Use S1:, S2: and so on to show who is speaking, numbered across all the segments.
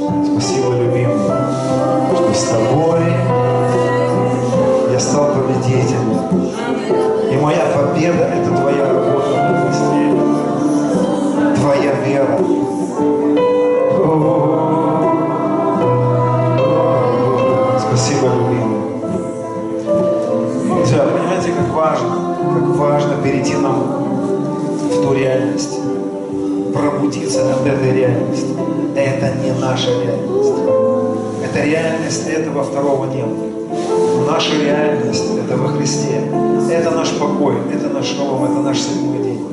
S1: Спасибо, любимый, что с тобой. Я стал победителем. И моя победа – это твоя работа наша реальность. Это реальность этого второго неба. Наша реальность – это во Христе. Это наш покой, это наш шалом, это наш седьмой день.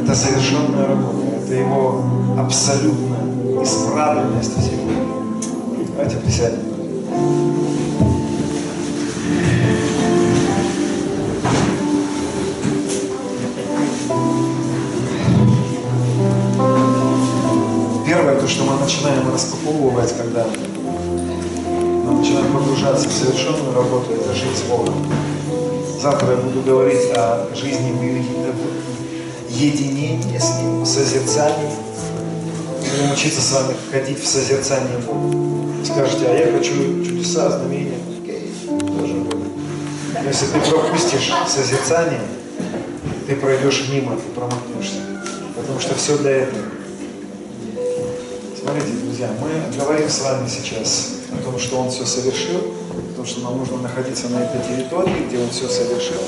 S1: Это совершенная работа, это Его абсолютная исправленность всего. Давайте присядем. Когда мы начинаем погружаться в совершенную работу, это жизнь с Богом. Завтра я буду говорить о жизни в единении с Ним, созерцании. Будем учиться с вами ходить в созерцании Бога. Скажете, а я хочу чудеса, знамения. Но если ты пропустишь созерцание, ты пройдешь мимо, ты промахнешься. Потому что все для этого. Друзья, мы говорим с вами сейчас о том, что Он все совершил, потому что нам нужно находиться на этой территории, где Он все совершил,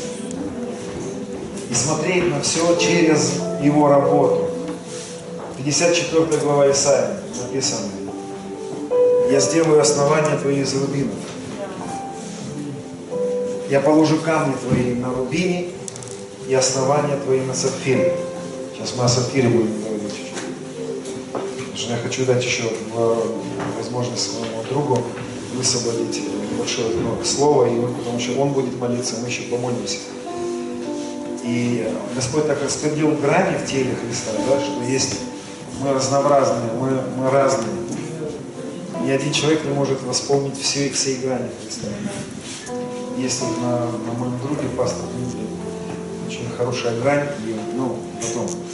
S1: и смотреть на все через Его работу. 54 глава Исаия написано, «Я сделаю основания твои из рубинов, я положу камни твои на рубине и основания твои на сапфире». Сейчас мы о сапфире будем. Что я хочу дать еще возможность своему другу высвободить небольшое ну, слово, и мы, потому что он будет молиться, мы еще помолимся. И Господь так распределил грани в теле Христа, да, что есть мы разнообразные, мы, мы разные. Ни один человек не может восполнить все, все грани Христа. Есть вот на, на моем друге пастор очень хорошая грань, и, ну, потом.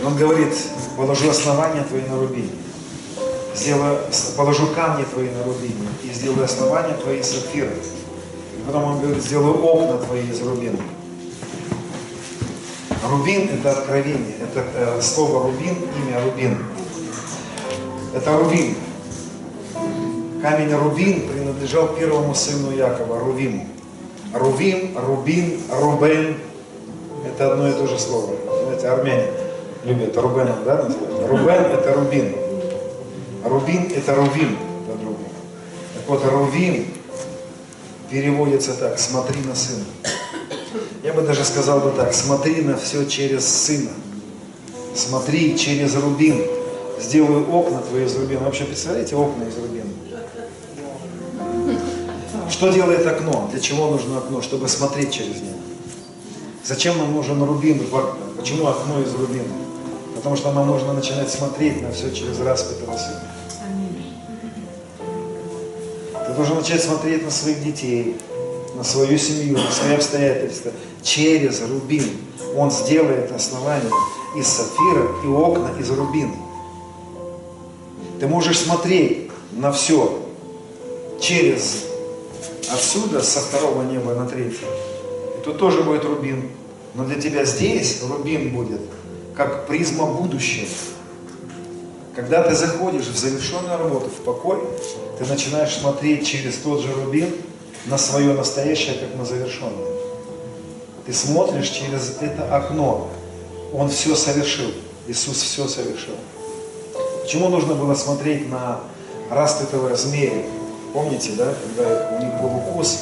S1: И он говорит, положу основания твои на рубине, сделаю, положу камни твои на рубине и сделаю основания твои из сапфира. И потом он говорит, сделаю окна твои из рубина. Рубин – это откровение, это э, слово рубин, имя рубин. Это рубин. Камень рубин принадлежал первому сыну Якова, Рувиму. Рувим, Рубин, Рубен – это одно и то же слово. Знаете, армяне любят Рубеном, да? Рубен – это Рубин. Рубин – это Рувим по-другому. Так вот, Рувим переводится так – смотри на сына. Я бы даже сказал бы так, смотри на все через сына. Смотри через рубин. Сделаю окна твои из рубина. Вообще, представляете, окна из рубина? Что делает окно? Для чего нужно окно? Чтобы смотреть через него. Зачем нам нужен рубин в? Почему окно из рубина? Потому что нам нужно начинать смотреть на все через распятого сына. Ты должен начать смотреть на своих детей, на свою семью, на свои обстоятельства через рубин. Он сделает основание из сапфира и окна из рубина. Ты можешь смотреть на все через отсюда, со второго неба на третье. И тут тоже будет рубин. Но для тебя здесь рубин будет как призма будущего. Когда ты заходишь в завершенную работу, в покой, ты начинаешь смотреть через тот же рубин на свое настоящее, как на завершенное. Ты смотришь через это окно. Он все совершил. Иисус все совершил. Почему нужно было смотреть на распятого змея? Помните, да, когда у них был укус?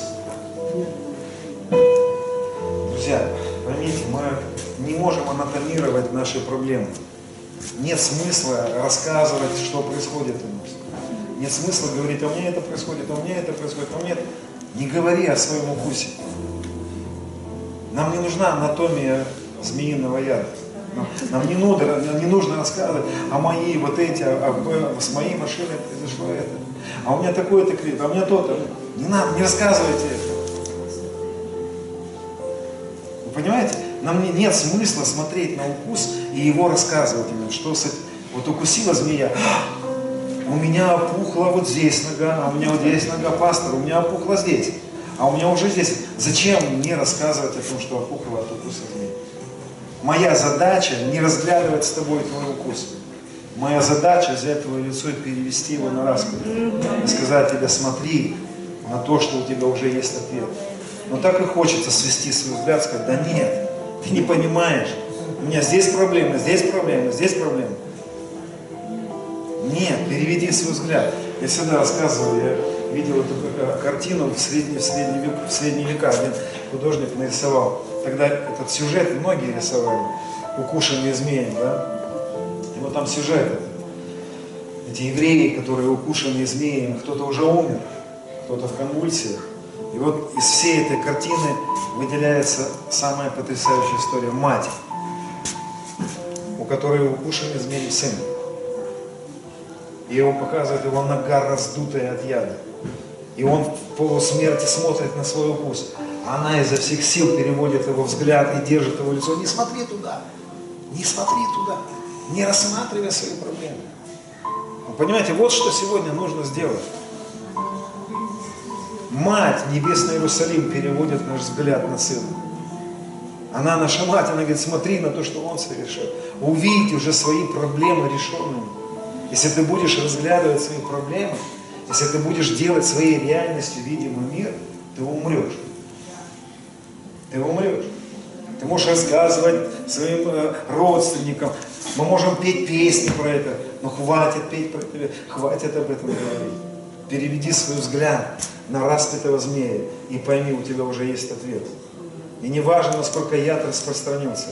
S1: Можем анатомировать наши проблемы. Нет смысла рассказывать, что происходит у нас. Нет смысла говорить, а у меня это происходит, а у меня это происходит, а у меня. Не говори о своем укусе. Нам не нужна анатомия змеиного яда. Нам не нужно, не нужно рассказывать, а мои вот эти, а, а с моей машиной произошло это. А у меня такое-то клип, а у меня то-то. Не надо, не рассказывайте это. Вы понимаете? Нам не, нет смысла смотреть на укус и его рассказывать им, что с. Вот укусила змея, у меня опухла вот здесь нога, а у меня вот здесь нога пастора, у меня опухла здесь. А у меня уже здесь. Зачем мне рассказывать о том, что опухла от укуса змеи? Моя задача не разглядывать с тобой твой укус. Моя задача взять твое лицо и перевести его на распад. И сказать тебе, смотри на то, что у тебя уже есть ответ. Но так и хочется свести свой взгляд, сказать, да нет, ты не понимаешь. У меня здесь проблемы, здесь проблемы, здесь проблемы. Нет, переведи свой взгляд. Я всегда рассказываю, я видел эту э, картину в средние, в средние, век, в средние века. Один художник нарисовал. Тогда этот сюжет многие рисовали. Укушенные змеи, да? И вот там сюжет. Эти евреи, которые укушены змеями, кто-то уже умер, кто-то в конвульсиях. И вот из всей этой картины выделяется самая потрясающая история. Мать, у которой укушенный змеи сын. И его показывает его нога раздутая от яда. И он в полусмерти смотрит на свой укус. Она изо всех сил переводит его взгляд и держит его лицо. Не смотри туда, не смотри туда, не рассматривай свои проблемы. Вы понимаете, вот что сегодня нужно сделать. Мать, Небесный Иерусалим, переводит наш взгляд на Сына. Она наша мать, она говорит, смотри на то, что Он совершил. Увидеть уже свои проблемы решенными. Если ты будешь разглядывать свои проблемы, если ты будешь делать своей реальностью видимый мир, ты умрешь. Ты умрешь. Ты можешь рассказывать своим э, родственникам. Мы можем петь песни про это, но хватит петь про это, хватит об этом говорить. Переведи свой взгляд на распятого змея и пойми, у тебя уже есть ответ. И не важно, насколько яд распространился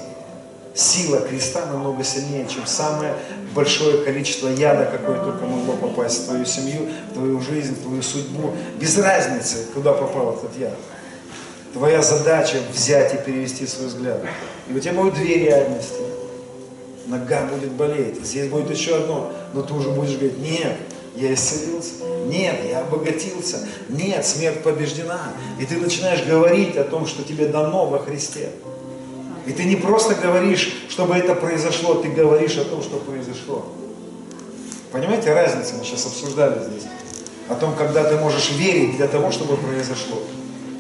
S1: сила креста намного сильнее, чем самое большое количество яда, какое только могло попасть в твою семью, в твою жизнь, в твою судьбу. Без разницы, куда попал этот яд. Твоя задача взять и перевести свой взгляд. И у тебя будут две реальности. Нога будет болеть, здесь будет еще одно, но ты уже будешь говорить, нет, я исцелился, нет, я обогатился, нет, смерть побеждена. И ты начинаешь говорить о том, что тебе дано во Христе. И ты не просто говоришь, чтобы это произошло, ты говоришь о том, что произошло. Понимаете разницу? Мы сейчас обсуждали здесь. О том, когда ты можешь верить для того, чтобы произошло.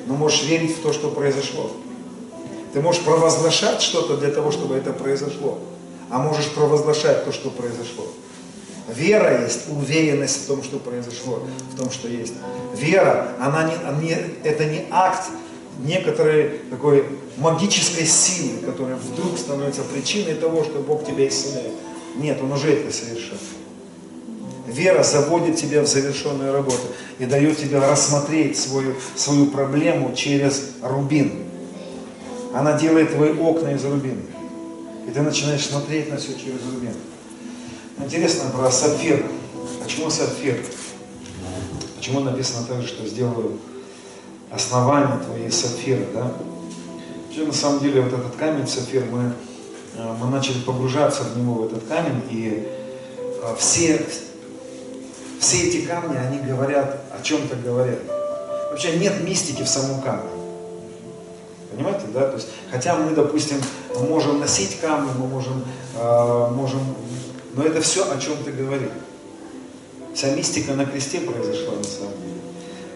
S1: Но можешь верить в то, что произошло. Ты можешь провозглашать что-то для того, чтобы это произошло. А можешь провозглашать то, что произошло. Вера есть уверенность в том, что произошло, в том, что есть. Вера, она не, это не акт некоторой такой магической силы, которая вдруг становится причиной того, что Бог тебя исцеляет. Нет, Он уже это совершил. Вера заводит тебя в завершенную работу и дает тебе рассмотреть свою, свою проблему через рубин. Она делает твои окна из рубина. И ты начинаешь смотреть на все через рубин. Интересно про сапфир. Почему сапфир? Почему написано также, что сделаю основание твоей сапфира, да? Вообще, на самом деле, вот этот камень сапфир, мы, э, мы начали погружаться в него, в этот камень, и э, все, все эти камни, они говорят, о чем-то говорят. Вообще нет мистики в самом камне. Понимаете, да? То есть, хотя мы, допустим, можем носить камни, мы можем, э, можем, но это все о чем-то говорит. Вся мистика на кресте произошла на самом деле.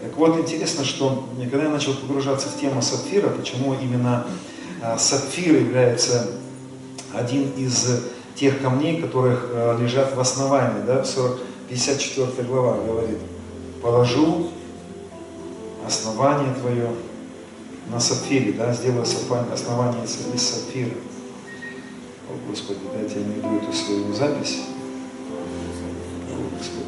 S1: Так вот, интересно, что когда я начал погружаться в тему сапфира, почему именно а, сапфир является один из тех камней, которых а, лежат в основании, да, в 40, 54 глава говорит, положу основание твое на сапфире, да, сделаю основание из сапфира. О, Господи, дайте я найду эту свою запись. О, Господи.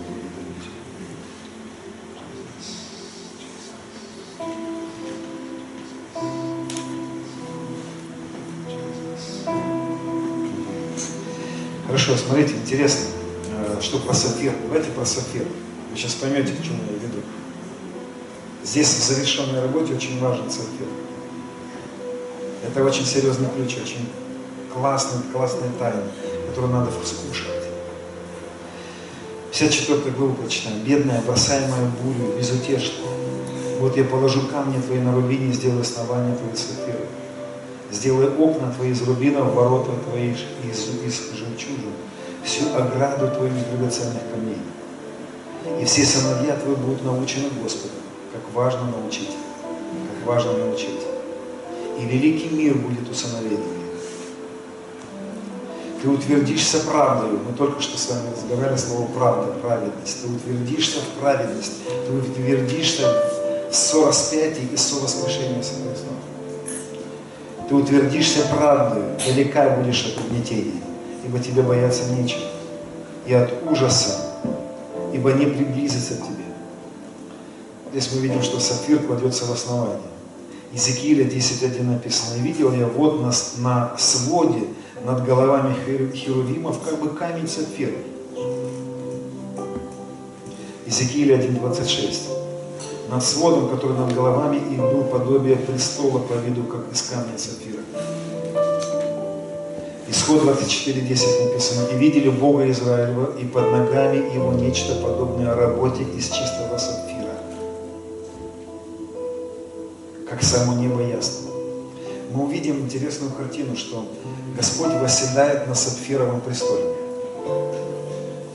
S1: Хорошо, смотрите, интересно, э, что про сапфир. Давайте про сапфир. Вы сейчас поймете, к чему я веду. Здесь в завершенной работе очень важен сапфир. Это очень серьезный ключ, очень классный, классная тайна, которую надо вкушать. 54 главу прочитаем. Бедная, бросаемая бурю, безутешная. Вот я положу камни твои на рубине сделаю основание твоих сапфиров. Сделай окна твои из рубинов, ворота твои из, из жемчужин, всю ограду твою из драгоценных камней. И все сыновья твои будут научены Господом, как важно научить, как важно научить. И великий мир будет у сыновей твоих. Ты утвердишься правдой. Мы только что с вами разговаривали слово правда, праведность. Ты утвердишься в праведности. Ты утвердишься в сораспятии и совоскрешении со Христом. Ты утвердишься правдой, далека будешь от угнетения, ибо тебе бояться нечего. И от ужаса, ибо не приблизится к тебе. Здесь мы видим, что сапфир кладется в основание. Иезекииля 10.1 написано, «И видел я вот на, на своде над головами херувимов как бы камень сапфир». Иезекииля 1.26. Над сводом, который над головами, и был подобие престола по виду, как из камня сапфира. Исход 24.10 написано, «И видели Бога Израилева, и под ногами его нечто подобное работе из чистого как само небо ясно. Мы увидим интересную картину, что Господь восседает на сапфировом престоле.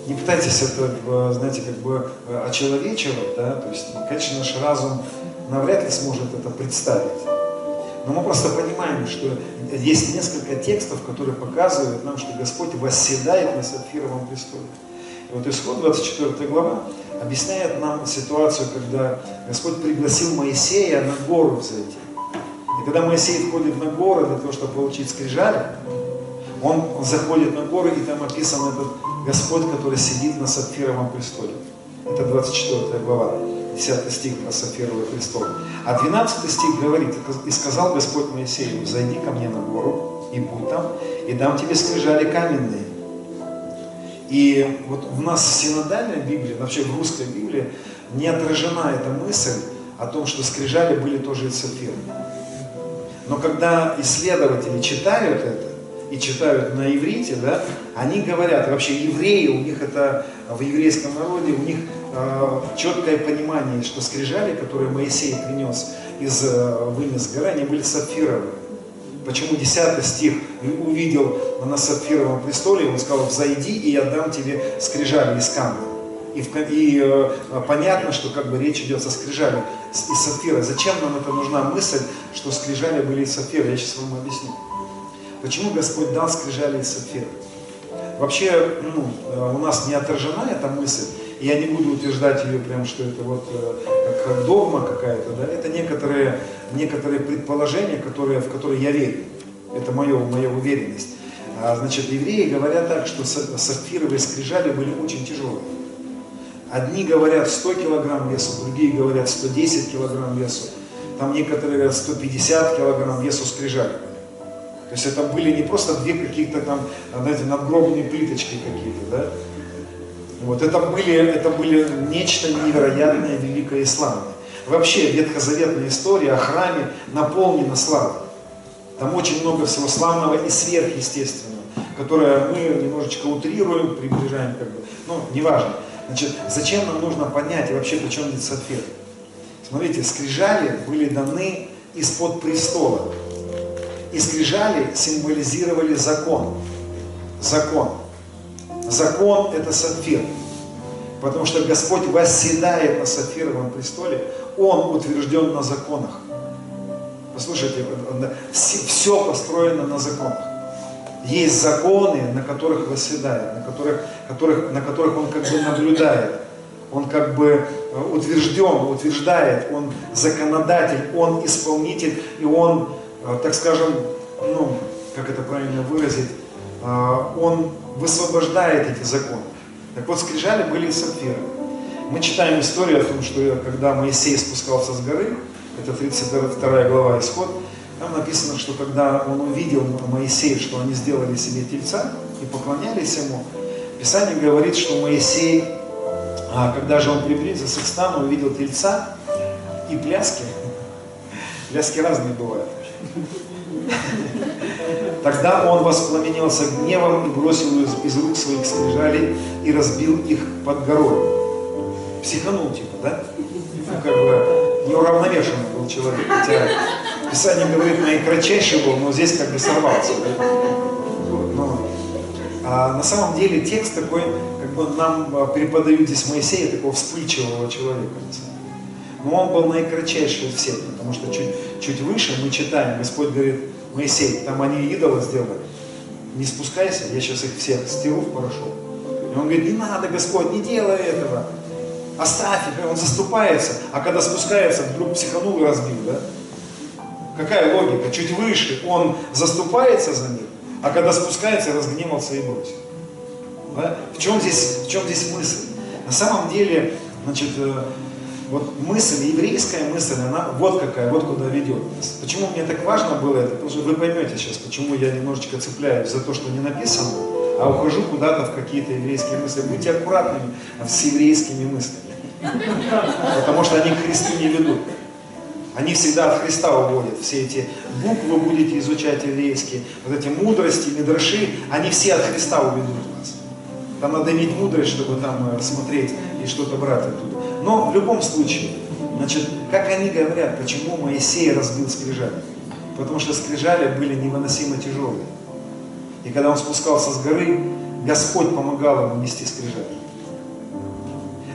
S1: Не пытайтесь это, знаете, как бы очеловечивать, да, то есть, конечно, наш разум навряд ли сможет это представить. Но мы просто понимаем, что есть несколько текстов, которые показывают нам, что Господь восседает на сапфировом престоле. И вот исход 24 глава объясняет нам ситуацию, когда Господь пригласил Моисея на гору взойти. И когда Моисей входит на гору для того, чтобы получить скрижали, он, заходит на гору, и там описан этот Господь, который сидит на сапфировом престоле. Это 24 глава, 10 стих про сапфировый престол. А 12 стих говорит, «И сказал Господь Моисею, зайди ко мне на гору, и будь там, и дам тебе скрижали каменные, и вот у нас в синодальной Библии, вообще в русской Библии, не отражена эта мысль о том, что скрижали были тоже из сапфира. Но когда исследователи читают это, и читают на иврите, да, они говорят, вообще евреи, у них это в еврейском народе, у них э, четкое понимание, что скрижали, которые Моисей принес из э, вынес горы, они были сапфировые. Почему 10 стих увидел на сапфировом престоле, он сказал, взойди, и я дам тебе скрижали из камня. И, и э, понятно, что как бы речь идет о скрижали из сапфира. Зачем нам это нужна мысль, что скрижали были из сапфира? Я сейчас вам объясню. Почему Господь дал скрижали из сапфира? Вообще, ну, э, у нас не отражена эта мысль, и я не буду утверждать ее прям, что это вот э, как догма какая-то, да, это некоторые, некоторые предположения, которые, в которые я верю. Это мое, моя уверенность. А, значит, евреи говорят так, что сапфировые скрижали были очень тяжелые. Одни говорят 100 килограмм весу, другие говорят 110 килограмм весу. Там некоторые говорят 150 килограмм весу скрижали. То есть это были не просто две каких-то там, знаете, надгробные плиточки какие-то, да? Вот, это были, это были нечто невероятное, великое и славное. Вообще ветхозаветная история о храме наполнена славой. Там очень много всего славного и сверхъестественного, которое мы немножечко утрируем, приближаем как бы. Ну, неважно. Значит, зачем нам нужно понять и вообще при чем здесь сапфир? Смотрите, скрижали были даны из-под престола. И скрижали символизировали закон. Закон. Закон – это сапфир. Потому что Господь восседает на сапфировом престоле, Он утвержден на законах. Послушайте, все построено на законах. Есть законы, на которых восседает, на которых, которых, на которых Он как бы наблюдает. Он как бы э, утвержден, утверждает, он законодатель, он исполнитель, и он, э, так скажем, ну, как это правильно выразить, э, он высвобождает эти законы. Так вот, скрижали были из сапфира. Мы читаем историю о том, что когда Моисей спускался с горы, это 32 глава Исход, там написано, что когда он увидел Моисея, что они сделали себе тельца и поклонялись ему, Писание говорит, что Моисей, а когда же он приблизился к стану, увидел тельца и пляски. Пляски разные бывают. Тогда он воспламенился гневом и бросил из, рук своих скрижалей и разбил их под горой. Психанул типа, да? Ну, как бы неуравновешенный был человек. Хотя Писание говорит, наикратчайший был, но здесь как бы сорвался. Да? Ну, А на самом деле текст такой, как бы нам а, преподают здесь Моисея, такого вспыльчивого человека. Но он был наикратчайший из всех, потому что чуть, чуть выше мы читаем, Господь говорит, Моисей, там они идола сделали, не спускайся, я сейчас их всех стиру в порошок. И он говорит, не надо, Господь, не делай этого. Оставь их, он заступается, а когда спускается, вдруг психанул и разбил, да? Какая логика? Чуть выше он заступается за них, а когда спускается, разгневался и бросил. Да? В, чем здесь, в чем здесь мысль? На самом деле, значит, э, вот мысль, еврейская мысль, она вот какая, вот куда ведет нас. Почему мне так важно было это? Потому что вы поймете сейчас, почему я немножечко цепляюсь за то, что не написано, а ухожу куда-то в какие-то еврейские мысли. Будьте аккуратными с еврейскими мыслями. Потому что они к Христу не ведут. Они всегда от Христа уводят. Все эти буквы будете изучать еврейские, вот эти мудрости, мидраши, они все от Христа уведут вас. Там надо иметь мудрость, чтобы там э, смотреть и что-то брать оттуда. Но в любом случае, значит, как они говорят, почему Моисей разбил скрижали? Потому что скрижали были невыносимо тяжелые. И когда он спускался с горы, Господь помогал ему нести скрижали.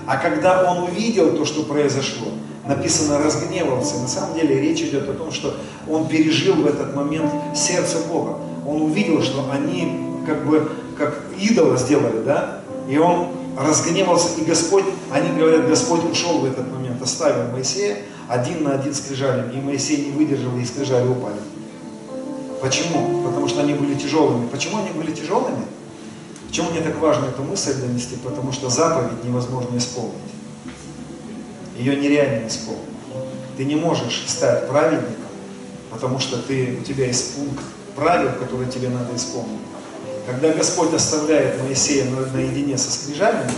S1: А когда он увидел то, что произошло, написано разгневался. На самом деле речь идет о том, что он пережил в этот момент сердце Бога. Он увидел, что они как бы как идола сделали, да? И он разгневался, и Господь, они говорят, Господь ушел в этот момент, оставил Моисея один на один с крижалями, и Моисей не выдержал, и скрижали упали. Почему? Потому что они были тяжелыми. Почему они были тяжелыми? Почему мне так важно эту мысль донести? Потому что заповедь невозможно исполнить. Ее нереально исполнить. Ты не можешь стать праведником, потому что ты, у тебя есть пункт правил, которые тебе надо исполнить. Когда Господь оставляет Моисея наедине со скрижалями,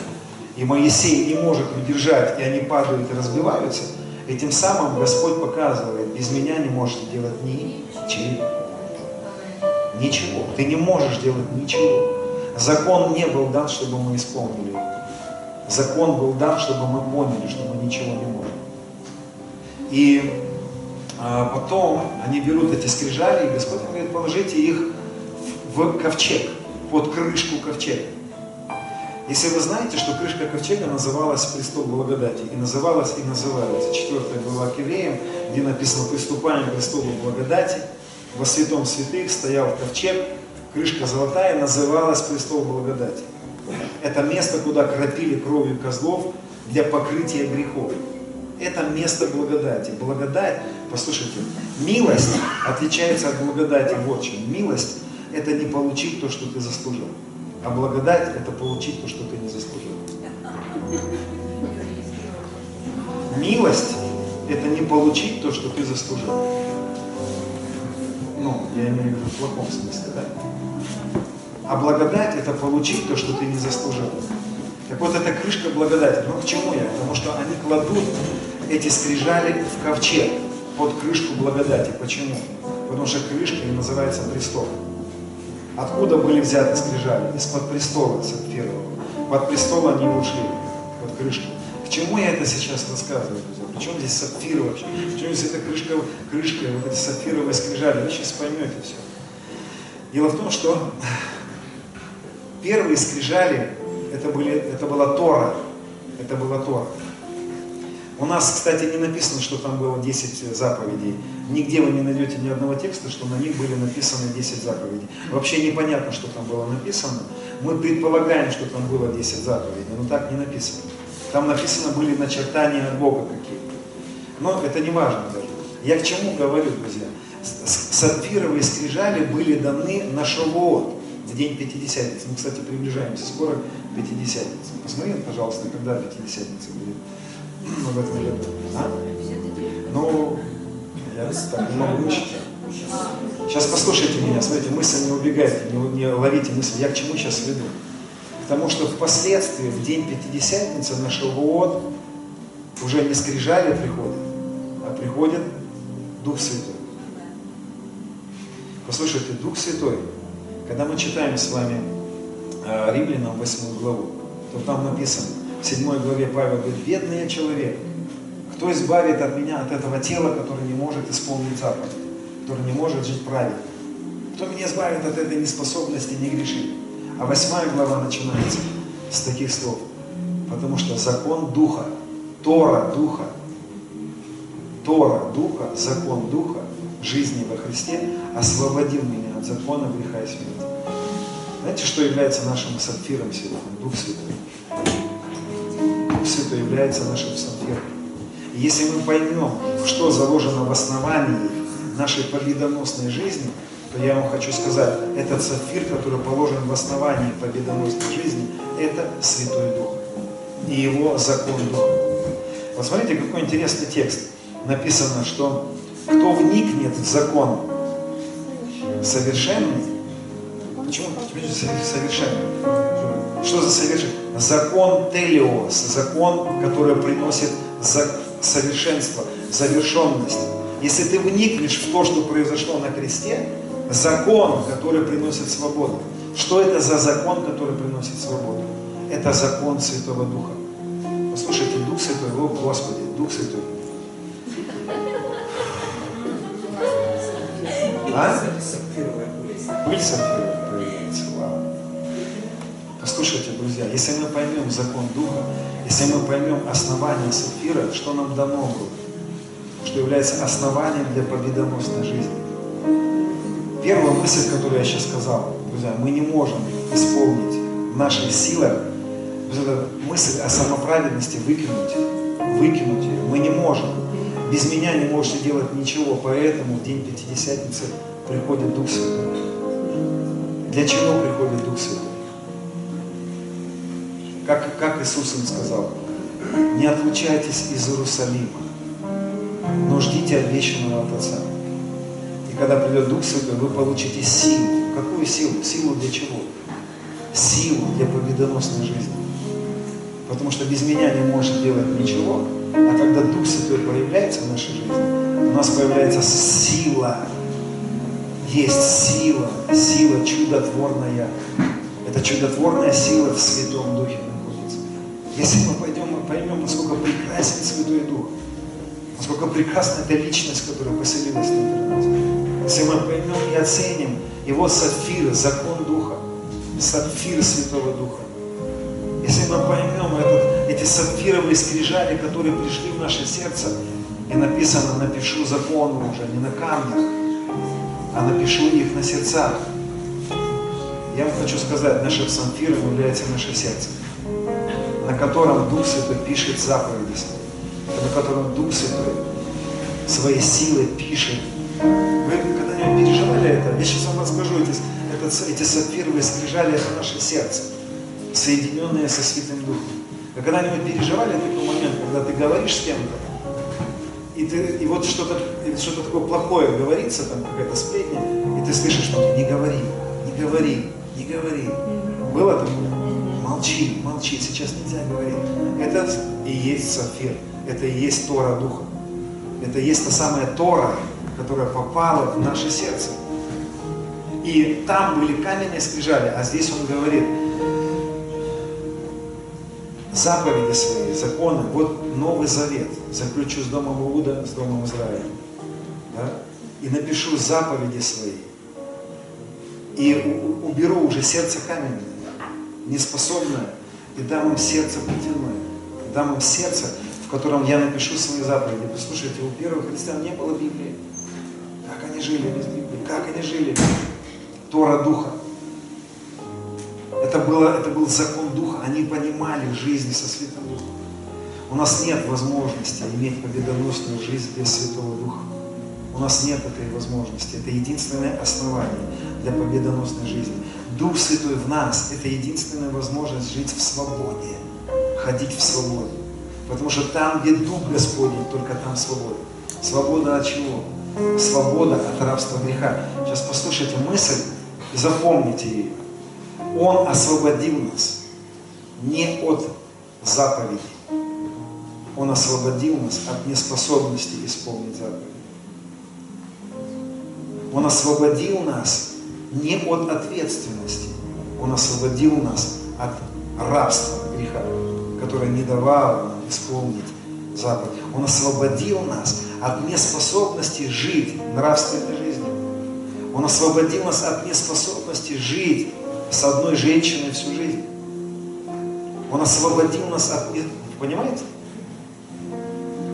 S1: и Моисей не может удержать, и они падают и разбиваются, этим самым Господь показывает, без меня не можете делать ничего. Ничего. Ты не можешь делать ничего. Закон не был дан, чтобы мы исполнили его. Закон был дан, чтобы мы поняли, что мы ничего не можем. И а, потом они берут эти скрижали, и Господь говорит, положите их в ковчег, под крышку ковчега. Если вы знаете, что крышка ковчега называлась престол благодати, и называлась, и называется, четвертая глава к евреям, где написано «Приступаем к престолу благодати», во святом святых стоял ковчег, крышка золотая, называлась престол благодати. Это место, куда кропили кровью козлов для покрытия грехов. Это место благодати. Благодать, послушайте, милость отличается от благодати вот чем. Милость – это не получить то, что ты заслужил. А благодать – это получить то, что ты не заслужил. Милость – это не получить то, что ты заслужил. Ну, я имею в виду в плохом смысле, да? А благодать – это получить то, что ты не заслужил. Так вот, эта крышка благодати. Ну, к чему я? Потому что они кладут эти скрижали в ковчег под крышку благодати. Почему? Потому что крышка и называется престол. Откуда были взяты скрижали? Из-под престола сапфирового. Под престол они ушли, под крышку. К чему я это сейчас рассказываю, друзья? Причем здесь сапфир вообще? Причем здесь эта крышка, крышка, вот эти сапфировые скрижали? Вы сейчас поймете все. Дело в том, что Первые скрижали, это, были, это была Тора. Это была Тора. У нас, кстати, не написано, что там было 10 заповедей. Нигде вы не найдете ни одного текста, что на них были написаны 10 заповедей. Вообще непонятно, что там было написано. Мы предполагаем, что там было 10 заповедей, но так не написано. Там написано были начертания от Бога какие-то. Но это не важно даже. Я к чему говорю, друзья? Сапфировые скрижали были даны на Шавуот день Пятидесятницы. Мы, кстати, приближаемся скоро к Пятидесятнице. Посмотри, пожалуйста, когда Пятидесятница будет ну, в этом году. А? Ну, я так не могу считать. Сейчас послушайте меня, смотрите, мысль не убегайте, не, не ловите мысль. Я к чему сейчас веду? К тому, что впоследствии, в день Пятидесятницы на Шавуот уже не скрижали приходят, а приходит Дух Святой. Послушайте, Дух Святой когда мы читаем с вами э, Римлянам 8 главу, то там написано, в 7 главе Павел говорит, бедный я человек, кто избавит от меня, от этого тела, которое не может исполнить заповедь, которое не может жить правильно? Кто меня избавит от этой неспособности не грешить? А восьмая глава начинается с таких слов. Потому что закон Духа, Тора Духа, Тора Духа, закон Духа жизни во Христе освободил меня от закона греха и смерти. Знаете, что является нашим сапфиром сегодня? Дух Святой. Дух Святой является нашим сапфиром. И если мы поймем, что заложено в основании нашей победоносной жизни, то я вам хочу сказать, этот сапфир, который положен в основании победоносной жизни, это Святой Дух. И его закон Духа. Вот какой интересный текст. Написано, что кто вникнет в закон совершенный, почему, совершенный? Что за совершенный? Закон телиос, закон, который приносит совершенство, завершенность. Если ты вникнешь в то, что произошло на кресте, закон, который приносит свободу. Что это за закон, который приносит свободу? Это закон Святого Духа. Послушайте, Дух Святой, о Господи, Дух Святой. А? Пыль сапфировая появляется. Вау. Послушайте, друзья, если мы поймем закон Духа, если мы поймем основание сапфира, что нам дано было, что является основанием для победоносной жизни. Первая мысль, которую я сейчас сказал, друзья, мы не можем исполнить в наших силах мысль о самоправедности выкинуть, выкинуть ее. Мы не можем. Без меня не можете делать ничего, поэтому в день Пятидесятницы приходит Дух Святой. Для чего приходит Дух Святой? Как, как Иисус им сказал, не отлучайтесь из Иерусалима, но ждите обещанного от Отца. И когда придет Дух Святой, вы получите силу. Какую силу? Силу для чего? Силу для победоносной жизни. Потому что без меня не может делать ничего. А когда Дух Святой появляется в нашей жизни, у нас появляется сила. Есть сила, сила чудотворная. Это чудотворная сила в Святом Духе находится. Если мы пойдем мы поймем, насколько прекрасен Святой Дух, насколько прекрасна эта личность, которая поселилась внутри нас. Если мы поймем и оценим его сапфир, закон Духа, сапфир Святого Духа, если мы поймем этот, эти сапфировые скрижали, которые пришли в наше сердце, и написано, напишу закон уже не на камнях, а напишу их на сердцах. Я вам хочу сказать, нашим самфиром является наше сердце, на котором Дух Святой пишет заповеди свои, на котором Дух Святой своей силой пишет. Вы когда-нибудь переживали это? Я сейчас вам расскажу, эти, это, эти сапфировые скрижали, это наше сердце соединенные со Святым Духом. Вы когда-нибудь переживали такой момент, когда ты говоришь с кем-то, и, ты, и вот что-то что такое плохое говорится, там какая-то сплетня, и ты слышишь, что не говори, не говори, не говори. Было такое? Молчи, молчи, сейчас нельзя говорить. Это и есть сафир, это и есть Тора Духа. Это и есть та самая Тора, которая попала в наше сердце. И там были каменные скрижали, а здесь он говорит, заповеди свои, законы, вот Новый Завет заключу с Домом Иуда, с Домом Израиля. Да? И напишу заповеди свои. И уберу уже сердце каменное, неспособное, и дам им сердце плотяное. Дам им сердце, в котором я напишу свои заповеди. Послушайте, у первых христиан не было Библии. Как они жили без Библии? Как они жили? Тора Духа. Это, было, это был закон Духа. Они понимали жизнь со Святым Духом. У нас нет возможности иметь победоносную жизнь без Святого Духа. У нас нет этой возможности. Это единственное основание для победоносной жизни. Дух Святой в нас – это единственная возможность жить в свободе, ходить в свободе. Потому что там, где Дух Господень, только там свобода. Свобода от чего? Свобода от рабства греха. Сейчас послушайте мысль и запомните ее. Он освободил нас не от заповедей. Он освободил нас от неспособности исполнить заповеди. Он освободил нас не от ответственности. Он освободил нас от рабства греха, которое не давало нам исполнить заповедь. Он освободил нас от неспособности жить нравственной жизнью. Он освободил нас от неспособности жить с одной женщиной всю жизнь. Он освободил нас от... Понимаете?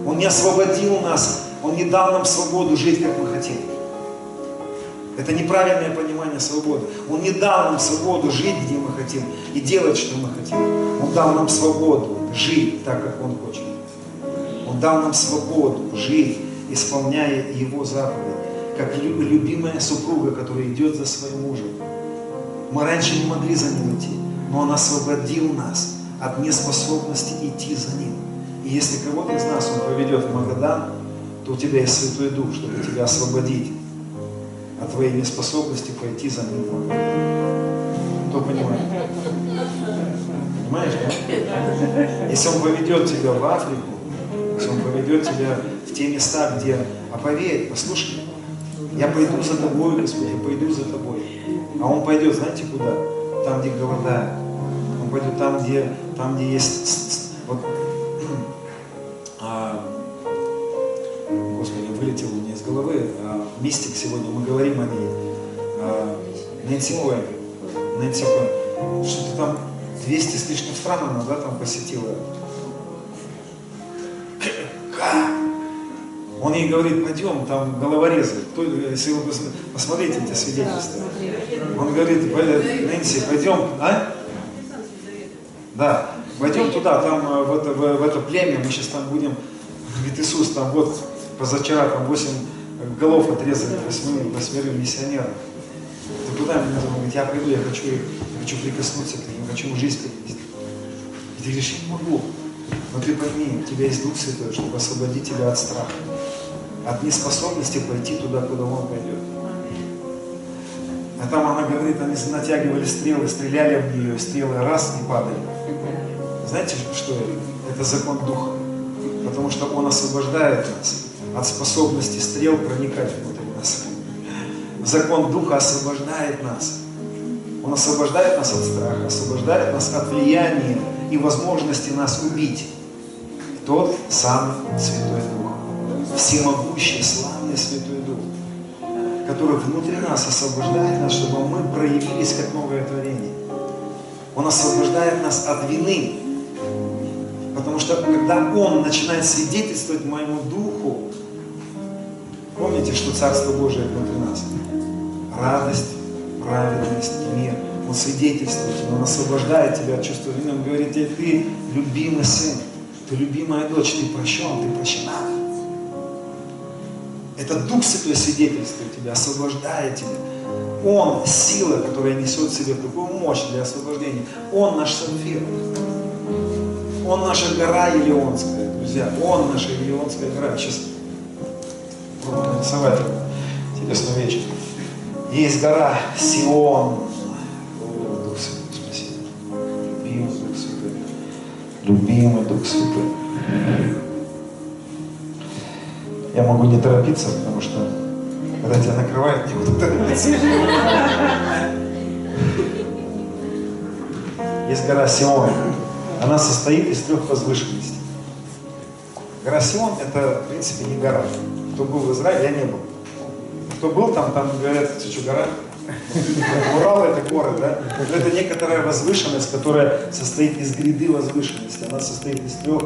S1: Он не освободил нас, Он не дал нам свободу жить, как мы хотим. Это неправильное понимание свободы. Он не дал нам свободу жить, где мы хотим, и делать, что мы хотим. Он дал нам свободу жить так, как Он хочет. Он дал нам свободу жить, исполняя Его заповеди, как любимая супруга, которая идет за своим мужем. Мы раньше не могли за ним идти, но Он освободил нас от неспособности идти за Ним. И если кого-то из нас Он поведет в Магадан, то у тебя есть Святой Дух, чтобы тебя освободить от твоей неспособности пойти за Ним в Магадан. Кто понимает? Понимаешь, да? Если Он поведет тебя в Африку, если Он поведет тебя в те места, где... А поверь, послушай, я пойду за тобой, Господи, я пойду за тобой. А Он пойдет, знаете, куда? Там, где голодают. Он пойдет там, где, там, где есть... Вот, а, Господи, вылетел у меня из головы. А, мистик сегодня, мы говорим о ней. А, Нэнси Коэн. Нэнси. Что-то там 200 с лишним стран она, да, там посетила. Как? Он ей говорит, пойдем, там головорезы. Если вы посмотрите эти свидетельства. Он говорит, Нэнси, пойдем, а? Да, пойдем туда, там э, в это, в, в это племя, мы сейчас там будем, говорит Иисус, там вот позавчера там 8 голов отрезали восьмерым, восьмерым миссионерам. Ты куда меня? Говорит, я приду, я хочу, я хочу прикоснуться к ним, хочу жизнь привести. И ты говоришь, я не могу. Но ты пойми, у тебя есть Дух Святой, чтобы освободить тебя от страха, от неспособности пойти туда, куда Он пойдет. А там она говорит, они натягивали стрелы, стреляли в нее, стрелы раз и падали. Знаете, что это? Закон Духа. Потому что Он освобождает нас от способности стрел проникать внутрь нас. Закон Духа освобождает нас. Он освобождает нас от страха, освобождает нас от влияния и возможности нас убить. Тот самый Святой Дух. Всемогущий, славный Святой Дух который внутри нас освобождает нас, чтобы мы проявились как новое творение. Он освобождает нас от вины. Потому что когда Он начинает свидетельствовать моему духу, помните, что Царство Божие внутри нас? Радость, праведность, мир. Он свидетельствует, Он освобождает тебя от чувства вины. Он говорит тебе, ты любимый сын, ты любимая дочь, ты прощен, ты прощена. Это Дух Святой свидетельствует тебя, освобождает тебя. Он сила, которая несет в себе такую мощь для освобождения. Он наш сапфир. Он наша гора Елеонская, друзья. Он наша Елеонская гора. Сейчас пробую нарисовать. Интересный вечер. Есть гора Сион. О, Дух Святой, спасибо. Любимый Дух Святой. Любимый Дух Святой. Я могу не торопиться, потому что когда тебя накрывает, некуда торопиться. Есть гора Сион. Она состоит из трех возвышенностей. Гора Сион это, в принципе, не гора. Кто был в Израиле, я не был. Кто был там, там говорят, что гора? Урал это горы, да? Это некоторая возвышенность, которая состоит из гряды возвышенности. Она состоит из трех,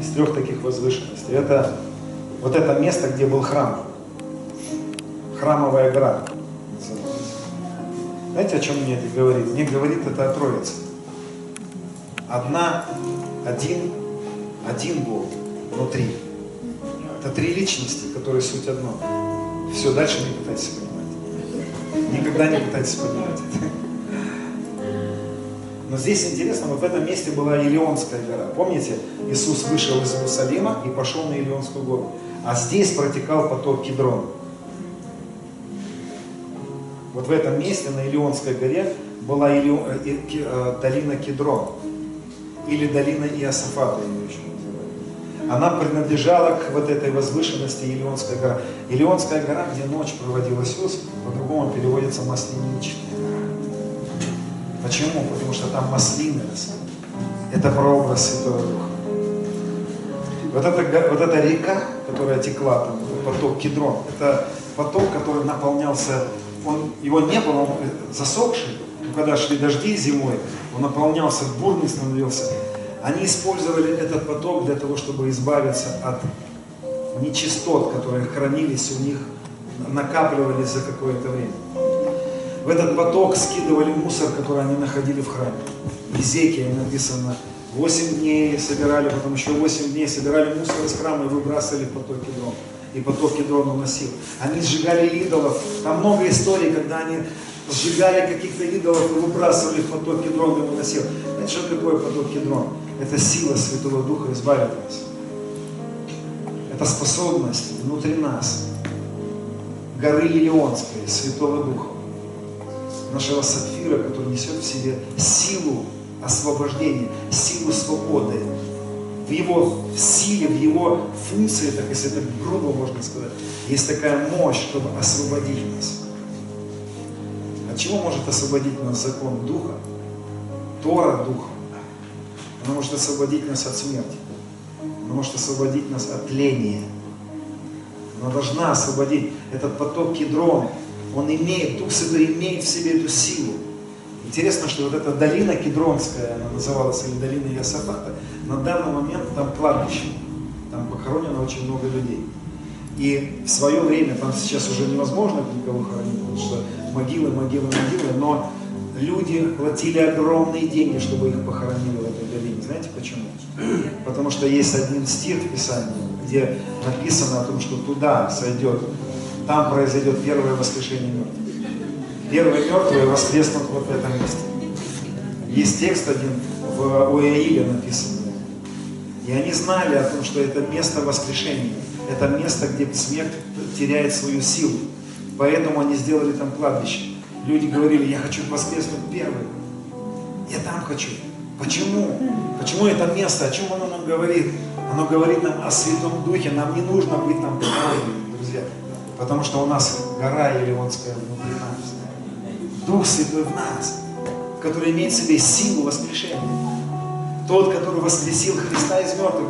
S1: из трех таких возвышенностей. Это вот это место, где был храм. Храмовая гора. Знаете, о чем мне это говорит? Мне говорит это о Троице. Одна, один, один Бог внутри. Это три личности, которые суть одно. Все, дальше не пытайтесь понимать. Никогда не пытайтесь понимать это. Но здесь интересно, вот в этом месте была Илионская гора. Помните, Иисус вышел из Иерусалима и пошел на Илионскую гору. А здесь протекал поток Кедрон. Вот в этом месте, на Илионской горе, была э, э, долина Кедрон. Или долина Иосафата, ее еще называют. Она принадлежала к вот этой возвышенности Илионская гора. Илионская гора, где ночь проводил Иисус, по-другому переводится маслиничная. Почему? Потому что там маслины росли. Это прообраз Святого Духа. Вот эта, вот эта река, которая текла, там, поток Кедрон, это поток, который наполнялся, он, его не было, он засохший, ну, когда шли дожди зимой, он наполнялся, бурный становился. Они использовали этот поток для того, чтобы избавиться от нечистот, которые хранились у них, накапливались за какое-то время. В этот поток скидывали мусор, который они находили в храме. В Езекии написано, 8 дней собирали, потом еще 8 дней собирали мусор из храма и выбрасывали в поток. И поток Кедрон уносил. Они сжигали идолов. Там много историй, когда они сжигали каких-то идолов и выбрасывали в поток Кедрон и уносил. Знаете, что такое поток Кедрон? Это сила Святого Духа избавит нас. Это способность внутри нас, горы Илионской, Святого Духа, нашего сапфира, который несет в себе силу освобождения, силу свободы. В его силе, в его функции, так если это грубо можно сказать, есть такая мощь, чтобы освободить нас. От чего может освободить нас закон Духа? Тора Духа. Она может освободить нас от смерти. Она может освободить нас от тления. Она должна освободить этот поток кедрон. Он имеет, Дух Святой имеет в себе эту силу. Интересно, что вот эта долина Кедронская, она называлась, или долина Иосафата, на данный момент там кладбище. Там похоронено очень много людей. И в свое время, там сейчас уже невозможно никого хоронить, потому что могилы, могилы, могилы, но люди платили огромные деньги, чтобы их похоронили в этой долине. Знаете почему? Потому что есть один стих в Писании, где написано о том, что туда сойдет, там произойдет первое воскрешение мертвых. Первые мертвые воскреснут вот в этом месте. Есть текст один в у Иаиля написанный. И они знали о том, что это место воскрешения. Это место, где смерть теряет свою силу. Поэтому они сделали там кладбище. Люди говорили, я хочу воскреснуть первым. Я там хочу. Почему? Почему это место? О чем оно нам говорит? Оно говорит нам о Святом Духе. Нам не нужно быть там друзья. Потому что у нас гора Елеонская внутри нас. Дух Святой в нас, который имеет в себе силу воскрешения. Тот, который воскресил Христа из мертвых.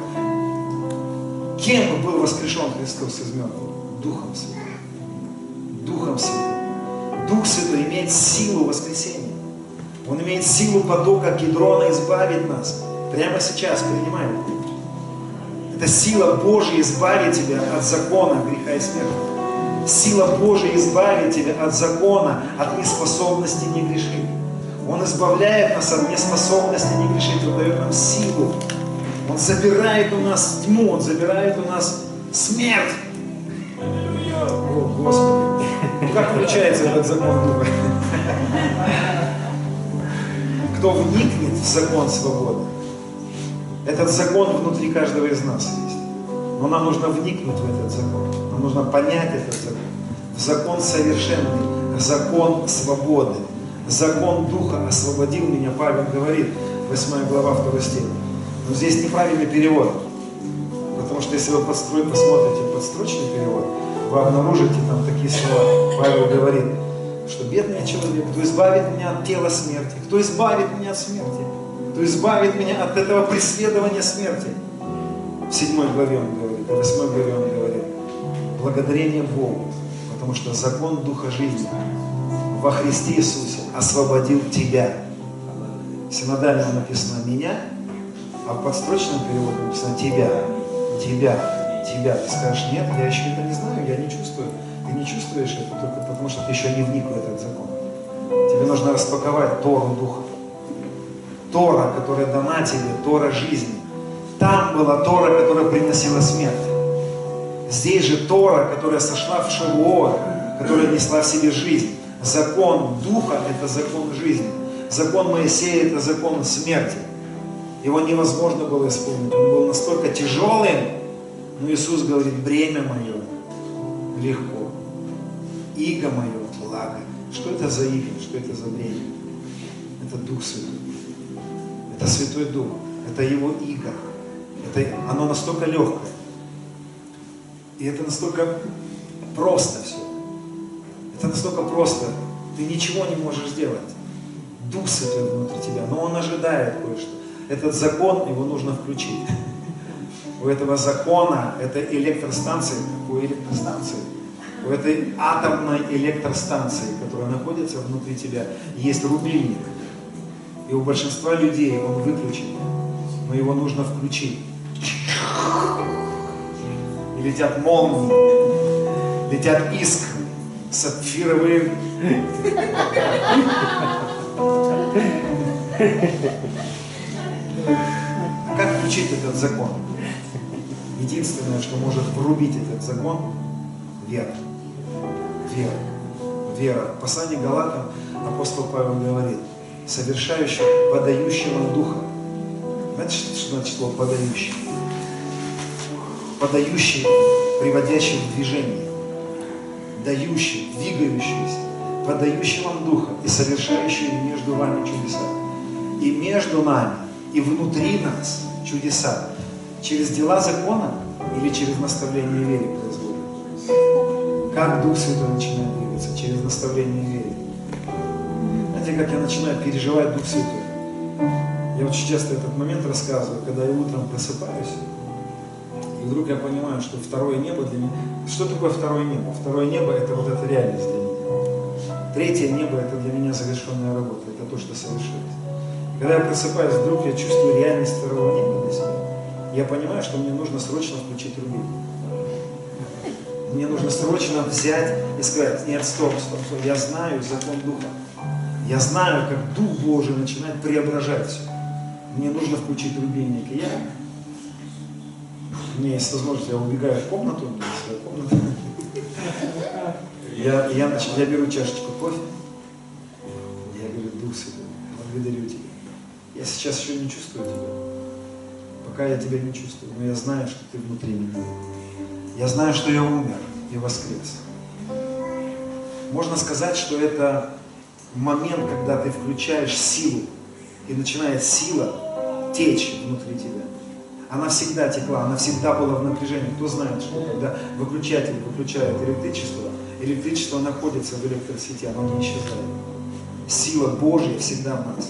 S1: Кем был воскрешен Христос из мертвых? Духом Святым. Духом Святым. Дух Святой имеет силу воскресения. Он имеет силу потока кедрона избавить нас. Прямо сейчас принимай. Это сила Божья избавит тебя от закона греха и смерти. Сила Божия избавит тебя от закона, от неспособности не грешить. Он избавляет нас от неспособности не грешить, Он дает нам силу. Он забирает у нас тьму, Он забирает у нас смерть. О, Господи. Ну как включается этот закон? Кто вникнет в закон свободы, этот закон внутри каждого из нас есть. Но нам нужно вникнуть в этот закон. Нам нужно понять этот закон. Закон совершенный, закон свободы. Закон Духа освободил меня, Павел говорит, 8 глава 2 стих. Но здесь неправильный перевод. Потому что если вы подстрой, посмотрите подстрочный перевод, вы обнаружите там такие слова. Павел говорит, что бедный человек, кто избавит меня от тела смерти, кто избавит меня от смерти, кто избавит меня от этого преследования смерти. В седьмой главе он говорит, в восьмой главе он говорит, благодарение Богу, потому что закон Духа жизни во Христе Иисусе освободил тебя. В синодальном написано «меня», а в подстрочном переводе написано «тебя», «тебя», «тебя». Ты скажешь, нет, я еще это не знаю, я не чувствую. Ты не чувствуешь это только потому, что ты еще не вник в этот закон. Тебе нужно распаковать Тору Духа. Тора, которая дана тебе, Тора жизни. Там была Тора, которая приносила смерть. Здесь же Тора, которая сошла в Шавуот, которая несла в себе жизнь. Закон Духа – это закон жизни. Закон Моисея – это закон смерти. Его невозможно было исполнить. Он был настолько тяжелым, но Иисус говорит, бремя мое легко, иго мое благо. Что это за иго? Что это за бремя? Это Дух Святой. Это Святой Дух. Это Его иго. Это, оно настолько легкое. И это настолько просто все. Это настолько просто. Ты ничего не можешь сделать. Дух Святой внутри тебя. Но Он ожидает кое-что. Этот закон, его нужно включить. У этого закона, это электростанции, у электростанции, у этой атомной электростанции, которое находится внутри тебя, есть рубильник. И у большинства людей он выключен, но его нужно включить. Летят молнии, летят искры, сапфировые. Как включить этот закон? Единственное, что может врубить этот закон – вера. Вера. Вера. В послании Галатам апостол Павел говорит, совершающий, подающего духа. Знаете, что значит слово подающий? Подающий, приводящий в движение, дающий, двигающийся, подающий вам духа и совершающий между вами чудеса. И между нами, и внутри нас чудеса. Через дела закона или через наставление вере производят? Как Дух Святой начинает двигаться? Через наставление вере. Знаете, как я начинаю переживать Дух Святой? Я очень часто этот момент рассказываю, когда я утром просыпаюсь, вдруг я понимаю, что второе небо для меня... Что такое второе небо? Второе небо – это вот эта реальность для меня. Третье небо – это для меня завершенная работа, это то, что совершилось. Когда я просыпаюсь, вдруг я чувствую реальность второго неба для себя я понимаю, что мне нужно срочно включить рубин. Мне нужно срочно взять и сказать, нет, стоп, стоп, стоп, я знаю закон Духа. Я знаю, как Дух Божий начинает преображать все. Мне нужно включить рубильник. И я, у меня есть возможность, я убегаю в комнату, в свою комнату. Я, я, значит, я беру чашечку кофе. Я говорю, Дух Святой, благодарю тебя. Я сейчас еще не чувствую тебя пока я тебя не чувствую, но я знаю, что ты внутри меня. Я знаю, что я умер и воскрес. Можно сказать, что это момент, когда ты включаешь силу, и начинает сила течь внутри тебя. Она всегда текла, она всегда была в напряжении. Кто знает, что когда выключатель выключает электричество, электричество находится в электросети, оно не исчезает. Сила Божья всегда в нас.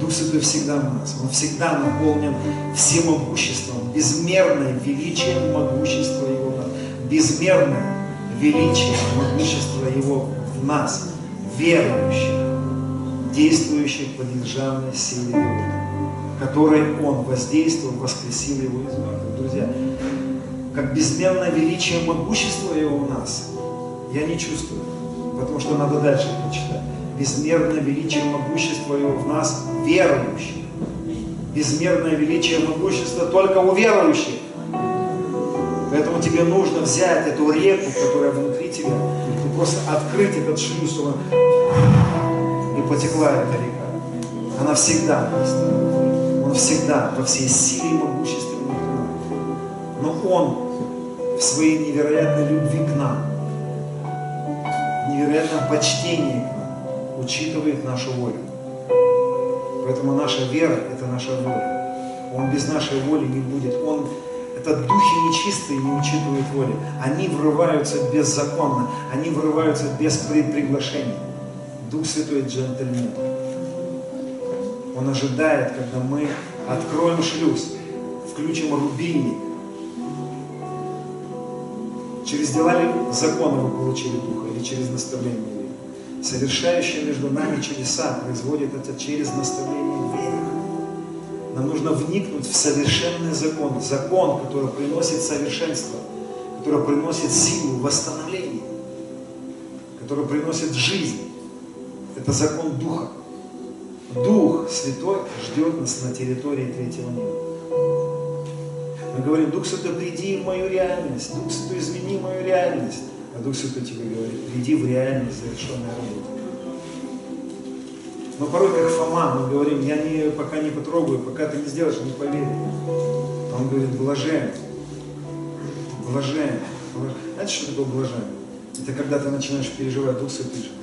S1: Дух Святой всегда в нас. Он всегда наполнен всемогуществом, безмерное величием могущества Его в нас. Безмерное величие, могущество Его в нас, верующих, действующих по державной силе Его, которой Он воздействовал, воскресил Его из мертвых. Друзья, как безмерное величие могущества Его в нас, я не чувствую, потому что надо дальше прочитать безмерное величие могущества Его в нас, верующих. Безмерное величие могущества только у верующих. Поэтому тебе нужно взять эту реку, которая внутри тебя, и просто открыть этот шлюз, и потекла эта река. Она всегда есть. Он всегда во всей силе и могуществе внутри Но Он в своей невероятной любви к нам, невероятном почтении к нам, учитывает нашу волю. Поэтому наша вера – это наша воля. Он без нашей воли не будет. Он, это духи нечистые не учитывают воли. Они врываются беззаконно, они врываются без приглашения. Дух Святой джентльмен. Он ожидает, когда мы откроем шлюз, включим рубильник. Через дела ли закона вы получили Духа или через наставление? совершающий между нами чудеса, производит это через наставление веры. Нам нужно вникнуть в совершенный закон, закон, который приносит совершенство, который приносит силу, восстановление, который приносит жизнь. Это закон Духа. Дух Святой ждет нас на территории третьего неба. Мы говорим, Дух Святой, приди в мою реальность, Дух Святой, измени мою реальность. А Дух Святой тебе говорит, приди в реальность завершенной работы. Но порой, как Фома, мы говорим, я не, пока не потрогаю, пока ты не сделаешь, не поверю. А он говорит, блажен, блажен. Знаете, что такое блажен? Это когда ты начинаешь переживать Дух Святой.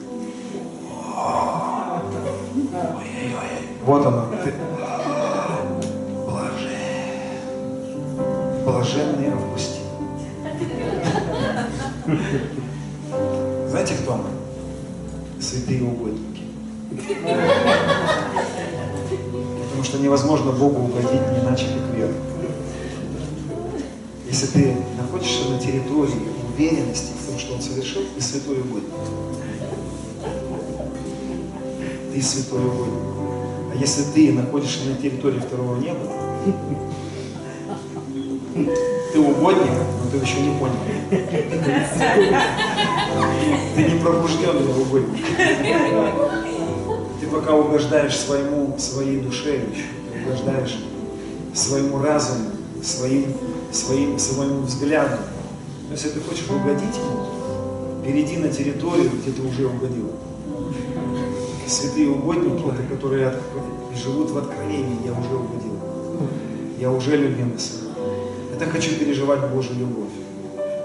S1: Вот оно. Ты... Блажен. Блаженный Августин. Знаете, кто мы? Святые угодники. Потому что невозможно Богу угодить не иначе, как верой. Если ты находишься на территории уверенности в том, что Он совершил, ты святой угодник. Ты святой угодник. А если ты находишься на территории второго неба, ты угодник, но ты еще не понял. Ты не пробужденный угодник. Ты пока угождаешь своему, своей душе еще, ты угождаешь своему разуму, своим, своим, своему взгляду. Но если ты хочешь угодить ему, перейди на территорию, где ты уже угодил. Святые угодники, это которые от- живут в откровении, я уже угодил. Я уже. Я так хочу переживать Божью любовь.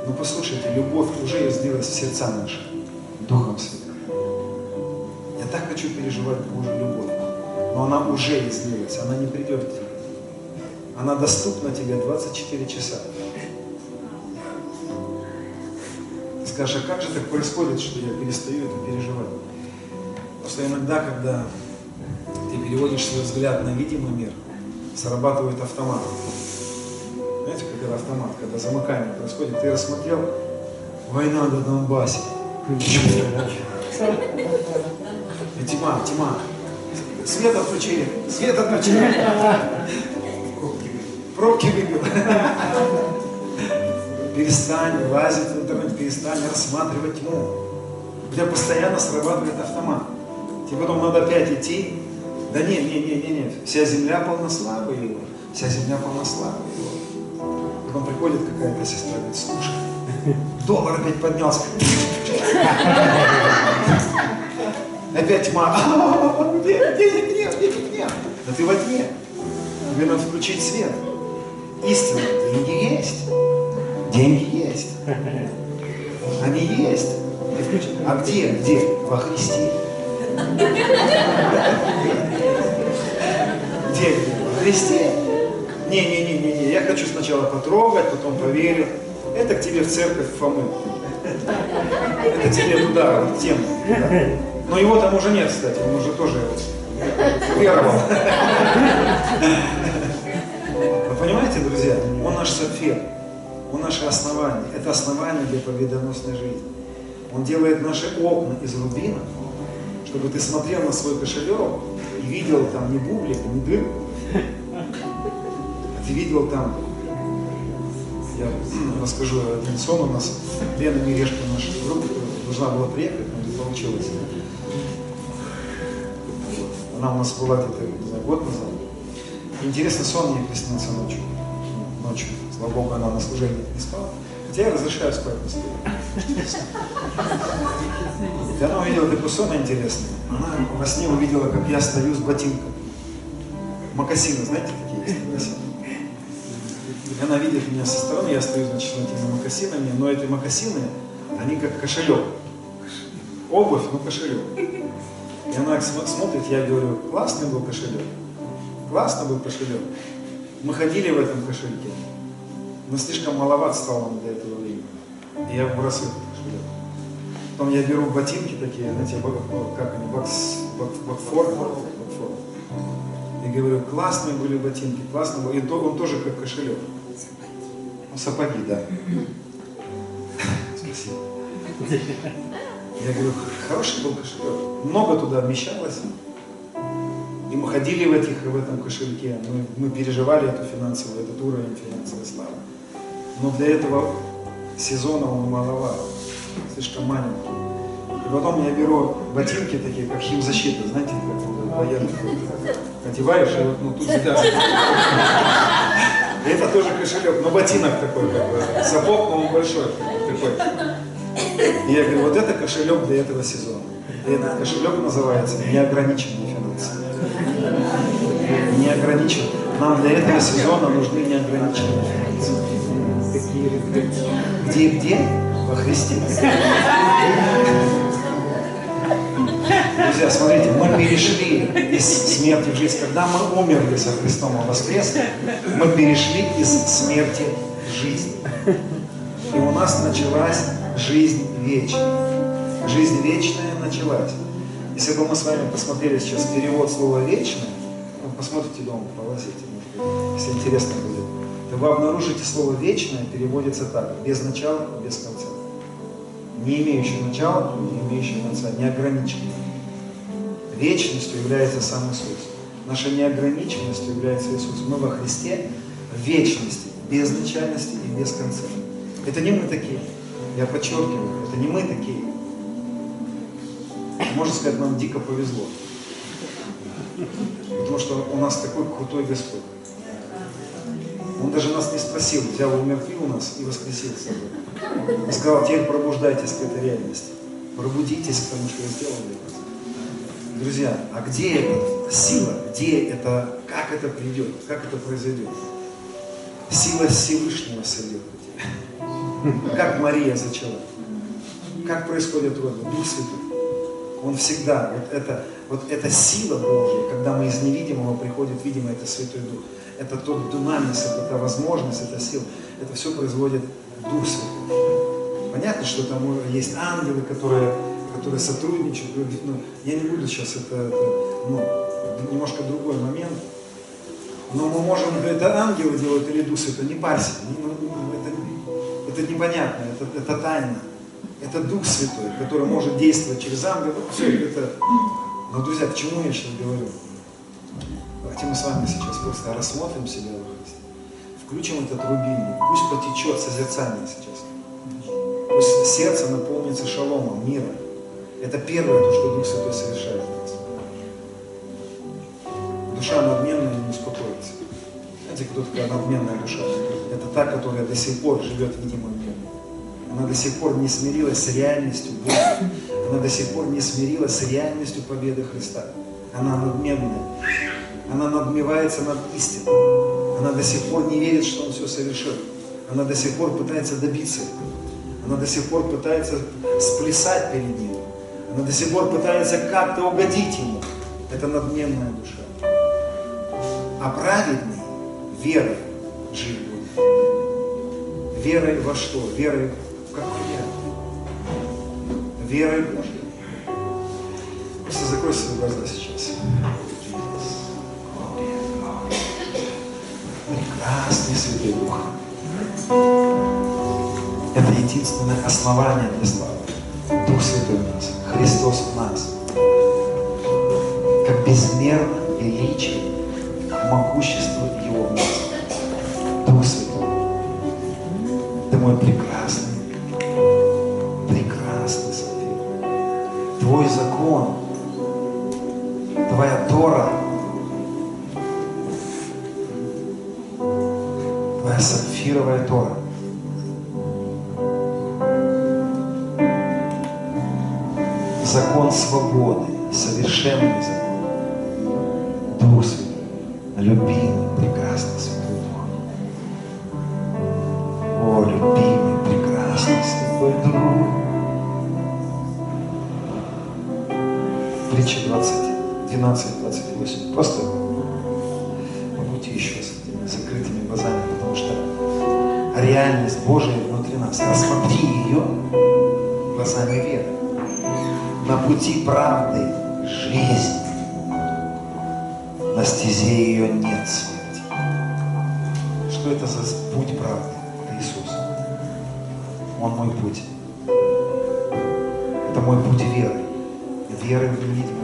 S1: Но послушайте, любовь уже излилась в сердца наши, Духом Святым. Я так хочу переживать Божью любовь. Но она уже излилась, она не придет к тебе. Она доступна тебе 24 часа. Ты скажешь, а как же так происходит, что я перестаю это переживать? Просто иногда, когда ты переводишь свой взгляд на видимый мир, срабатывает автомат. Знаете, это автомат, когда замыкание происходит, ты рассмотрел война на Донбассе. И тьма, тьма. Свет отключили, свет отключили. Пробки выбил. Перестань лазить в интернет, перестань рассматривать тьму. У тебя постоянно срабатывает автомат. Тебе потом надо опять идти. Да не, не, не, не, не. Вся земля полна славы его. Вся земля полна славы его. Потом приходит какая-то сестра, говорит, слушай, доллар опять поднялся. Опять тьма. «А, Денег денег нет, денег нет. Да ты во тьме. Тебе надо включить свет. Истина. Деньги есть. Деньги есть. Они есть. А где? Где? Во Христе. Где? Во Христе. Не-не-не-не, я хочу сначала потрогать, потом поверю. Это к тебе в церковь Фомы. Это тебе туда, в тему. да. Но его там уже нет, кстати, он уже тоже веровал. Вы понимаете, друзья, он наш сапфир, он наше основание. Это основание для победоносной жизни. Он делает наши окна из рубина, чтобы ты смотрел на свой кошелек и видел там не бублик, не дырку, а ты видел там, я расскажу один сон у нас, Лена Мирешка наша группа должна была приехать, но не получилось. Она у нас была где-то знаю, год назад. Интересный сон ей приснился ночью. Ночью. Слава Богу, она на служении не спала. Хотя я разрешаю спать на стуле. И она увидела такой сон интересный. Она во сне увидела, как я стою с ботинком. Макасины, знаете, такие есть? И она видит меня со стороны, я стою, значит, с этими макасинами, но эти макасины, они как кошелек. Обувь, но кошелек. И она см- смотрит, я говорю, классный был кошелек. Классный был кошелек. Мы ходили в этом кошельке, но слишком маловат стал он для этого времени. И я кошелек. Потом я беру ботинки такие, знаете, как они, бакс, бак, бакфорд, бакфорд. И говорю, классные были ботинки, классные были. И то- он тоже как кошелек. Ну, сапоги, да. Спасибо. Я говорю, хороший был кошелек. Много туда вмещалось. И мы ходили в, этих, в этом кошельке. Мы, мы переживали эту финансовую, этот уровень финансовой славы. Но для этого сезона он маловат. Слишком маленький. И потом я беру ботинки такие, как химзащита, знаете, как военных. Надеваешь, и вот ну, тут завязываешь. И Это тоже кошелек, но ботинок такой, как бы, сапог, но он большой, такой. И я говорю, вот это кошелек для этого сезона. И этот кошелек называется неограниченные финансы. Неограниченные. Нам для этого сезона нужны неограниченные финансы. Где и где? Во Христе. Друзья, смотрите, мы перешли из смерти в жизнь. Когда мы умерли со Христом и воскресли, мы перешли из смерти в жизнь. И у нас началась жизнь вечная. Жизнь вечная началась. Если бы мы с вами посмотрели сейчас перевод слова «вечное», ну, посмотрите дома, полазите, если интересно будет, вы обнаружите слово «вечное» переводится так, без начала, без конца. Не имеющий начала, не имеющий конца, неограниченный. Вечностью является сам Иисус. Наша неограниченность является Иисус. Мы во Христе в вечности, без начальности и без конца. Это не мы такие. Я подчеркиваю, это не мы такие. Можно сказать, нам дико повезло. Потому что у нас такой крутой Господь. Он даже нас не спросил, взял, умертвил нас и воскресил собой. И сказал, теперь пробуждайтесь к этой реальности. Пробудитесь к тому, что я сделал для вас. Друзья, а где эта сила? Где это, как это придет? Как это произойдет? Сила Всевышнего сойдет Как Мария зачала? Как происходит роды? Дух Святой. Он всегда, вот это, вот эта сила Божья, когда мы из невидимого приходит видимое, это Святой Дух. Это тот дунамис, это возможность, это сила. Это все производит Дух Святой. Понятно, что там есть ангелы, которые которые сотрудничают. Ну, я не буду сейчас это, это ну, немножко другой момент. Но мы можем, это ангелы делают или Дух это не парься. Ну, ну, это, это непонятно, это, это тайна. Это Дух Святой, который может действовать через ангелов. Все это. Но, друзья, к чему я сейчас говорю? Давайте мы с вами сейчас просто рассмотрим себя во Христе. Включим этот рубильник. Пусть потечет созерцание сейчас. Пусть сердце наполнится шаломом, миром. Это первое, то, что Дух Святой совершает в нас. Душа надменная не успокоится. Знаете, кто такая надменная душа? Это та, которая до сих пор живет в видимом. Она до сих пор не смирилась с реальностью Бога. Она до сих пор не смирилась с реальностью победы Христа. Она надменная. Она надмевается над истиной. Она до сих пор не верит, что Он все совершил. Она до сих пор пытается добиться. Она до сих пор пытается сплясать перед Ним. Она до сих пор пытается как-то угодить ему. Это надменная душа. А праведный верой жить будет. Верой во что? Верой? Верой Божьей. Просто закрой свои глаза сейчас. Прекрасный Святой Дух. Это единственное основание для славы. Дух Святой в нас. Христос в нас. Как безмерно величие, могущество Его в нас. Дух Святой. Ты мой прекрасный, Твой закон, Твоя Тора, Твоя сапфировая Тора закон свободы, совершенный закон. Дух Святой, любимый, мой путь. Это мой путь веры. Веры в невидимое.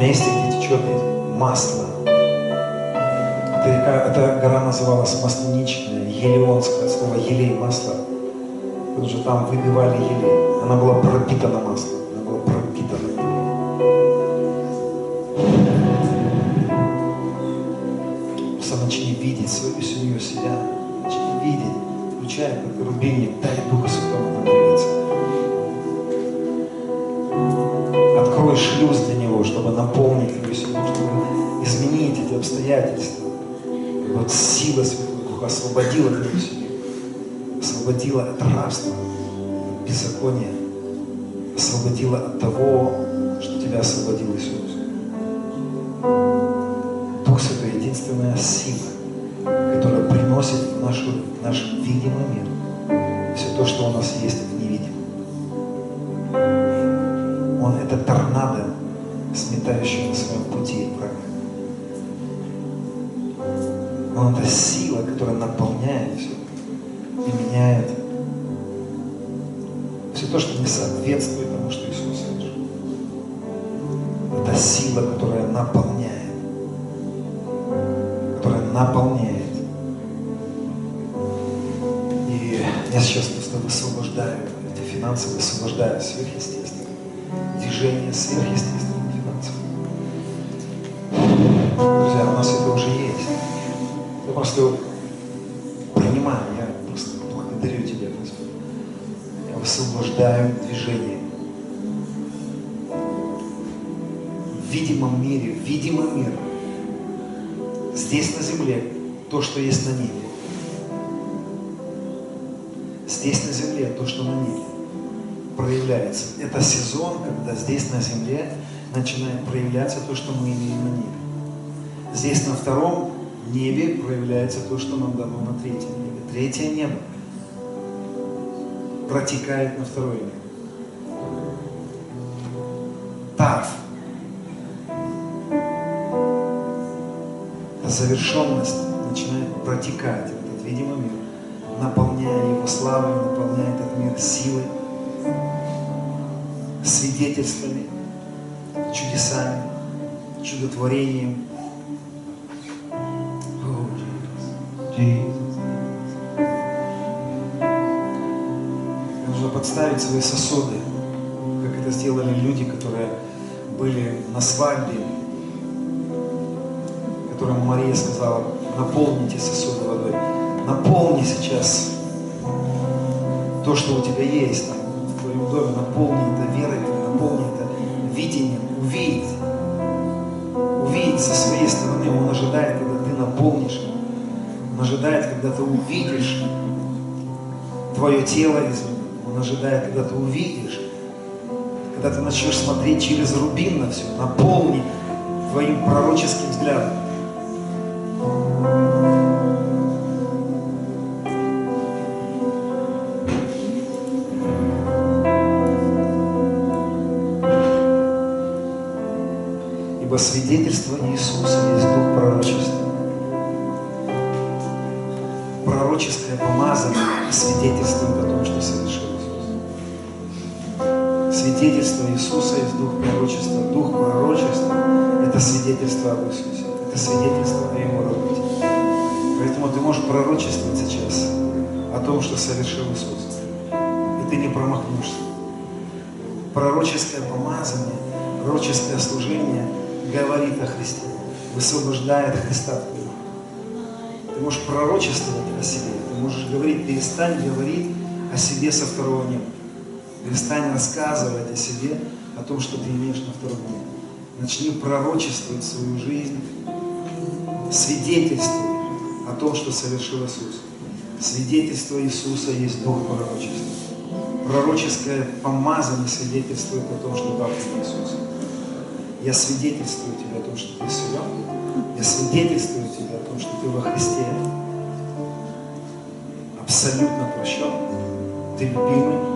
S1: Месте, где течет масло. Река, эта гора называлась Масленичная, елеонское от слова елей, масло. Потому что там выбивали елей. Она была пропитана маслом. Она была пропитана. Просто начни видеть свою семью, себя. Начни видеть, включая как рубильник, дай Духа освободила семью, освободила от рабства, беззакония, освободила от того, что тебя освободил Иисус. Дух Святой – единственная сила, которая приносит в, нашу, в наш видимый мир все то, что у нас есть в невидимом. Он – это торнадо, сметающий на своем пути врага. Он – это сила, которая наполняет все и меняет все то, что не соответствует тому, что Иисус совершил. Это сила, которая наполняет которая наполняет. И я сейчас просто высвобождаю эти финансы, высвобождаю сверхъестественное. Движение сверхъестественных движение. В видимом мире, в видимом мире Здесь на земле то, что есть на небе. Здесь на земле то, что на небе проявляется. Это сезон, когда здесь на земле начинает проявляться то, что мы имеем на небе. Здесь на втором небе проявляется то, что нам дано на третьем небе. Третье небо протекает на второе небо. Тарф завершенность начинает протекать этот видимый мир, наполняя его славой, наполняя этот мир силой, свидетельствами, чудесами, чудотворением. Нужно подставить свои сосуды, как это сделали люди, которые были на свадьбе, которому Мария сказала, наполните сосуды водой. Наполни сейчас то, что у тебя есть в твоем доме, наполни это верой, наполни это видением, увидеть. Увидеть со своей стороны. Он ожидает, когда ты наполнишь. Он ожидает, когда ты увидишь твое тело. Он ожидает, когда ты увидишь, ты начнешь смотреть через рубин на все, наполни твоим пророческим взглядом. Ибо свидетельство Иисуса есть дух пророчества. Пророческое помазание свидетельствует о том, что совершил Иисус. Свидетельство Иисуса есть дух пророчества. Дух пророчества – это свидетельство об Иисусе. Это свидетельство о Его работе. Поэтому ты можешь пророчествовать сейчас о том, что совершил Иисус. И ты не промахнешься. Пророческое помазание, пророческое служение говорит о Христе, высвобождает Христа в тебе. Ты можешь пророчествовать о себе, ты можешь говорить, перестань говорить о себе со второго неба. Перестань рассказывать о себе, о том, что ты имеешь на втором небе. Начни пророчествовать свою жизнь, свидетельствуй о том, что совершил Иисус. Свидетельство Иисуса есть Дух пророчества. Пророческое помазание свидетельствует о том, что дал тебе Иисус. Я свидетельствую тебе о том, что ты силен. Я свидетельствую тебе о том, что ты во Христе абсолютно прощен. Ты любимый.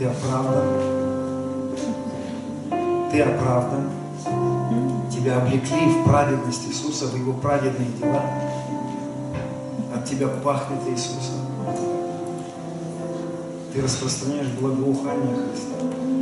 S1: Ты оправдан. Ты оправдан. Тебя облекли в праведность Иисуса, в Его праведные дела. От тебя пахнет Иисусом. Ты распространяешь благоухание Христа.